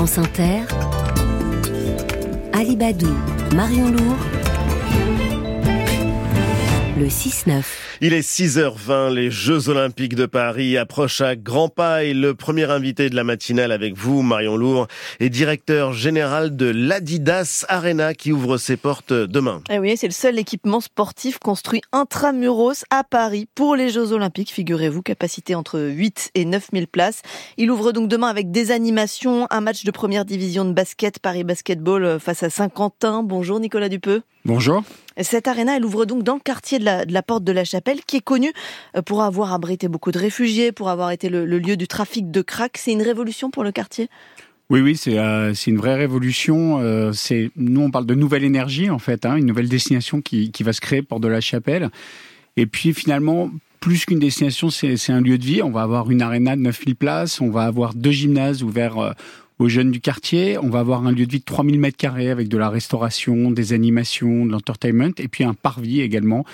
France Inter, Alibadou, Marion Lourd, le 6-9. Il est 6h20, les Jeux Olympiques de Paris approchent à grands pas et le premier invité de la matinale avec vous, Marion Lourd, est directeur général de l'Adidas Arena qui ouvre ses portes demain. Eh oui, c'est le seul équipement sportif construit intramuros à Paris pour les Jeux Olympiques. Figurez-vous, capacité entre 8 et 9 000 places. Il ouvre donc demain avec des animations, un match de première division de basket, Paris Basketball face à Saint-Quentin. Bonjour Nicolas Dupeux. Bonjour. Cette arena, elle ouvre donc dans le quartier de la, Porte de la Chapelle, qui est connu euh, pour avoir abrité beaucoup de réfugiés, pour avoir été le, lieu du trafic de crack. C'est une révolution pour le quartier? Oui, oui, c'est euh, une vraie révolution. Euh, c'est nous, on parle de nouvelle énergie en fait, hein, une nouvelle destination qui, qui va se créer Porte de la Chapelle. Et puis finalement, plus qu'une destination, c'est un lieu de vie. On va avoir une arena de 9000 places, on va avoir deux gymnases ouverts aux jeunes du quartier. On va avoir un lieu de vie de 3000 mètres carrés avec de la restauration, des animations, de l'entertainment et puis un parvis également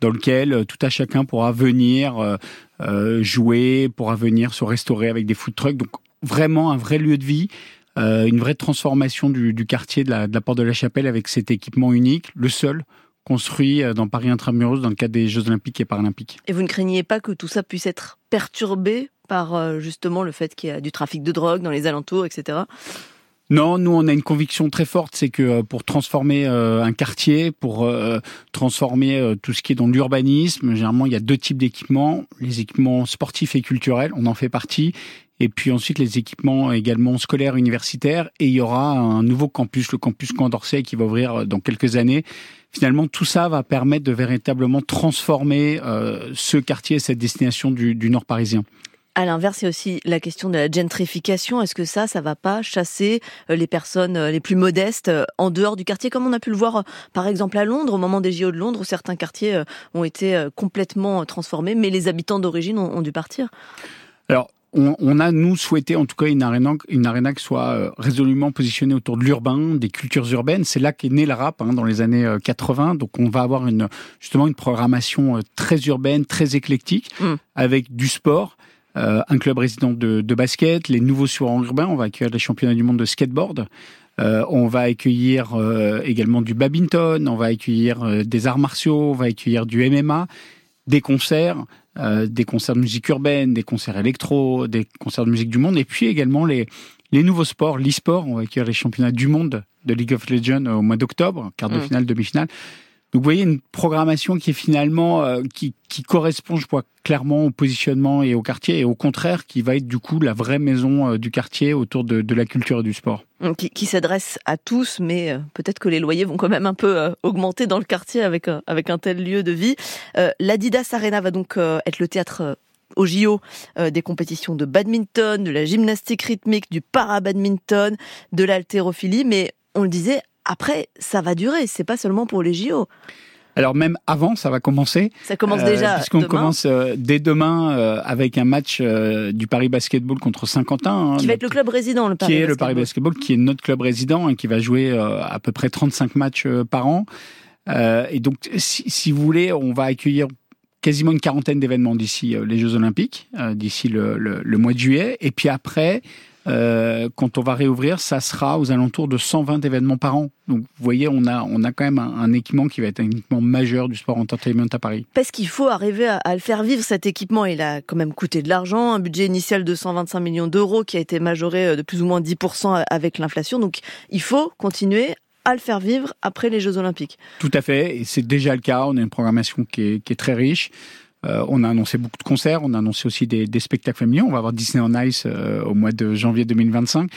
dans lequel euh, tout à chacun pourra venir euh, euh, jouer, pourra venir se restaurer avec des food trucks. Donc vraiment un vrai lieu de vie. une vraie transformation du, quartier de la, de la, Porte de la Chapelle avec cet équipement unique, le seul construit dans Paris Intramuros dans le cadre des Jeux Olympiques et Paralympiques. Et vous ne craignez pas que tout ça puisse être perturbé par euh, justement le fait qu'il y a du trafic de drogue dans les alentours, etc. Non, nous on a une conviction très forte, c'est que euh, pour transformer euh, un quartier, pour transformer tout ce qui est dans l'urbanisme, généralement il y a deux types d'équipements, les équipements sportifs et culturels, on en fait partie, et puis ensuite les équipements également scolaires, universitaires, et il y aura un nouveau campus, le campus Condorcet, qui va ouvrir dans quelques années. Finalement, tout ça va permettre de véritablement transformer ce quartier, cette destination du Nord parisien. À l'inverse, il y a aussi la question de la gentrification. Est-ce que ça, ça va pas chasser euh, les personnes euh, les plus modestes euh, en dehors du quartier, comme on a pu le voir par exemple à Londres, au moment des JO de Londres, où certains quartiers ont été complètement transformés, mais les habitants d'origine ont, dû partir? Alors, on, a, nous, souhaité en tout cas une arena, une qui soit résolument positionnée autour de l'urbain, des cultures urbaines. C'est là qu'est né le rap hein, dans les années 80. Donc on va avoir une, justement une programmation très urbaine, très éclectique, mmh. avec du sport, euh, un club résident de, basket, les nouveaux surants urbains, on va accueillir les championnats du monde de skateboard. Euh, on va accueillir euh, également du badminton, on va accueillir des arts martiaux, on va accueillir du MMA, des concerts, des concerts de musique urbaine, des concerts électro, des concerts de musique du monde, et puis également les, les nouveaux sports, l'e-sport. On va accueillir les championnats du monde de League of Legends au mois d'octobre, quart de mmh. finale, demi-finale. Donc vous voyez une programmation qui est finalement euh, qui, qui, correspond, je crois, clairement au positionnement et au quartier, et au contraire qui va être du coup la vraie maison euh, du quartier autour de, la culture et du sport. Qui, qui s'adresse à tous, mais euh, peut-être que les loyers vont quand même un peu augmenter dans le quartier avec avec un tel lieu de vie. L'Adidas Arena va donc être le théâtre au JO des compétitions de badminton, de la gymnastique rythmique, du para-badminton, de l'haltérophilie, mais on le disait, après, ça va durer. C'est pas seulement pour les JO. Alors même avant, ça va commencer. Ça commence déjà. Euh, puisqu'on commence euh, dès demain euh, avec un match du Paris Basketball contre Saint-Quentin. Hein, qui va être le club résident, le Paris Qui est le Paris Basketball, qui est notre club résident et qui va jouer à peu près 35 matchs par an. et donc, si, vous voulez, on va accueillir quasiment une quarantaine d'événements d'ici les Jeux Olympiques, d'ici le, le, mois de juillet. Et puis après, euh, quand on va réouvrir, ça sera aux alentours de 120 événements par an. Donc, vous voyez, on a, on a quand même un, équipement qui va être un équipement majeur du sport entertainment à Paris. Parce qu'il faut arriver à, le faire vivre, cet équipement. Il a quand même coûté de l'argent, un budget initial de 125 millions d'euros qui a été majoré euh, de plus ou moins 10% avec l'inflation. Donc, il faut continuer à le faire vivre après les Jeux Olympiques. Tout à fait, et c'est déjà le cas. On a une programmation qui est, qui est très riche. Euh, on a annoncé beaucoup de concerts, on a annoncé aussi des, spectacles familiaux. On va avoir Disney on Ice euh, au mois de janvier 2025.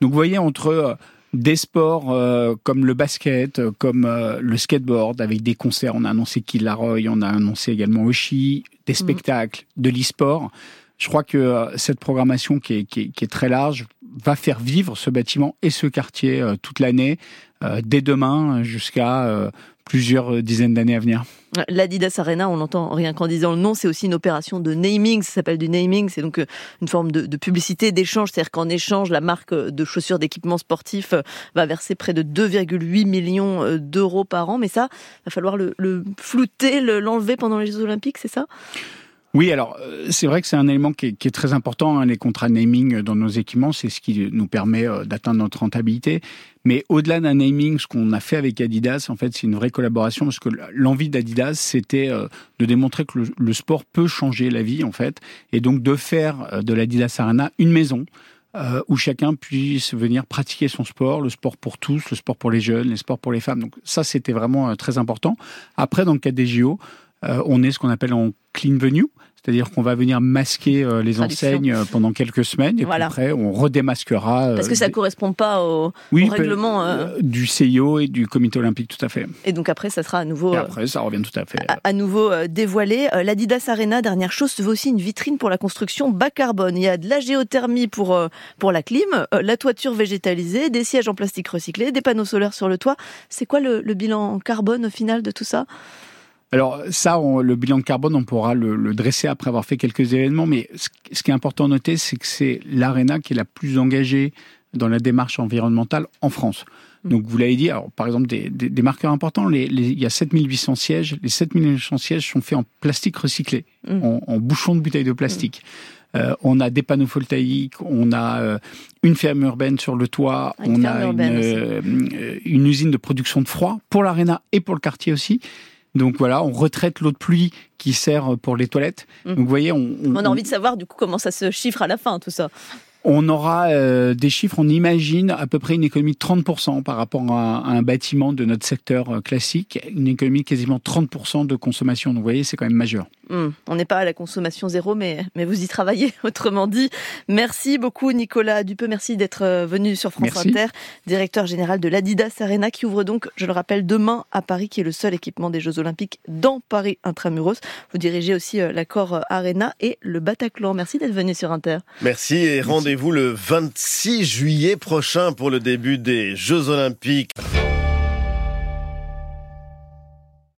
Donc vous voyez, entre euh, des sports comme le basket, comme le skateboard, avec des concerts, on a annoncé Killaroy, on a annoncé également Oshi, des mhm. spectacles, de l'e-sport. Je crois que cette programmation qui est, très large va faire vivre ce bâtiment et ce quartier toute l'année, dès demain jusqu'à plusieurs euh, dizaines d'années à venir. L'Adidas Arena, on l'entend rien qu'en disant le nom, c'est aussi une opération de naming, ça s'appelle du naming, c'est donc euh, une forme de, publicité, d'échange, c'est-à-dire qu'en échange, la marque de chaussures d'équipement sportif euh, va verser près de 2,8 millions d'euros par an, mais ça, va falloir le, flouter, l'enlever pendant les Jeux Olympiques, c'est ça? Oui, alors euh, c'est vrai que c'est un élément qui est, très important, hein, les contrats naming dans nos équipements, c'est ce qui nous permet euh, d'atteindre notre rentabilité. Mais au-delà d'un naming, ce qu'on a fait avec Adidas, en fait, c'est une vraie collaboration parce que l'envie d'Adidas, c'était euh, de démontrer que le, sport peut changer la vie, en fait, et donc de faire de l'Adidas Arena une maison. où chacun puisse venir pratiquer son sport, le sport pour tous, le sport pour les jeunes, le sport pour les femmes. Donc ça, c'était vraiment très important. Après, dans le cas des JO, on est ce qu'on appelle en clean venue, c'est-à-dire qu'on va venir masquer euh, les enseignes euh, pendant quelques semaines et puis après on redémasquera. Euh, Parce que ça ne correspond pas au, règlement du CIO et du Comité olympique, tout à fait. Et donc après, ça sera à nouveau. Et après, ça revient tout à fait. À, nouveau dévoilé. L'Adidas Arena, dernière chose, se veut aussi une vitrine pour la construction bas carbone. Il y a de la géothermie pour pour la clim, la toiture végétalisée, des sièges en plastique recyclé, des panneaux solaires sur le toit. C'est quoi le, le bilan carbone au final de tout ça? Alors ça, le bilan de carbone, on pourra le, dresser après avoir fait quelques événements, mais ce, qui est important à noter, c'est que c'est l'ARENA qui est la plus engagée dans la démarche environnementale en France. Mmh. Donc vous l'avez dit, alors, par exemple des, marqueurs importants, il y a 7800 sièges, les 7800 sièges sont faits en plastique recyclé, mmh. en, bouchon de bouteille de plastique. Mmh. Euh, on a des panneaux photovoltaïques, on a euh, une ferme urbaine sur le toit, on a une, euh, une, usine de production de froid pour l'aréna et pour le quartier aussi. Donc voilà, on retraite l'eau de pluie qui sert pour les toilettes. Mmh. Donc vous voyez, on, on, a envie de savoir du coup comment ça se chiffre à la fin tout ça. On aura euh, des chiffres, on imagine à peu près une économie de 30% par rapport à, un bâtiment de notre secteur euh, classique, une économie de quasiment 30% de consommation. Donc vous voyez, c'est quand même majeur. Hmm. on n'est pas à la consommation zéro, mais, mais vous y travaillez, autrement dit. Merci beaucoup Nicolas Dupeux, merci d'être euh, venu sur France Inter, directeur général de l'Adidas Arena qui ouvre donc, je le rappelle, demain à Paris, qui est le seul équipement des Jeux Olympiques dans Paris Intramuros. Vous dirigez aussi l'accord Arena et le Bataclan. Merci d'être venu sur Inter. Merci et rendez vous le 26 juillet prochain pour le début des Jeux Olympiques.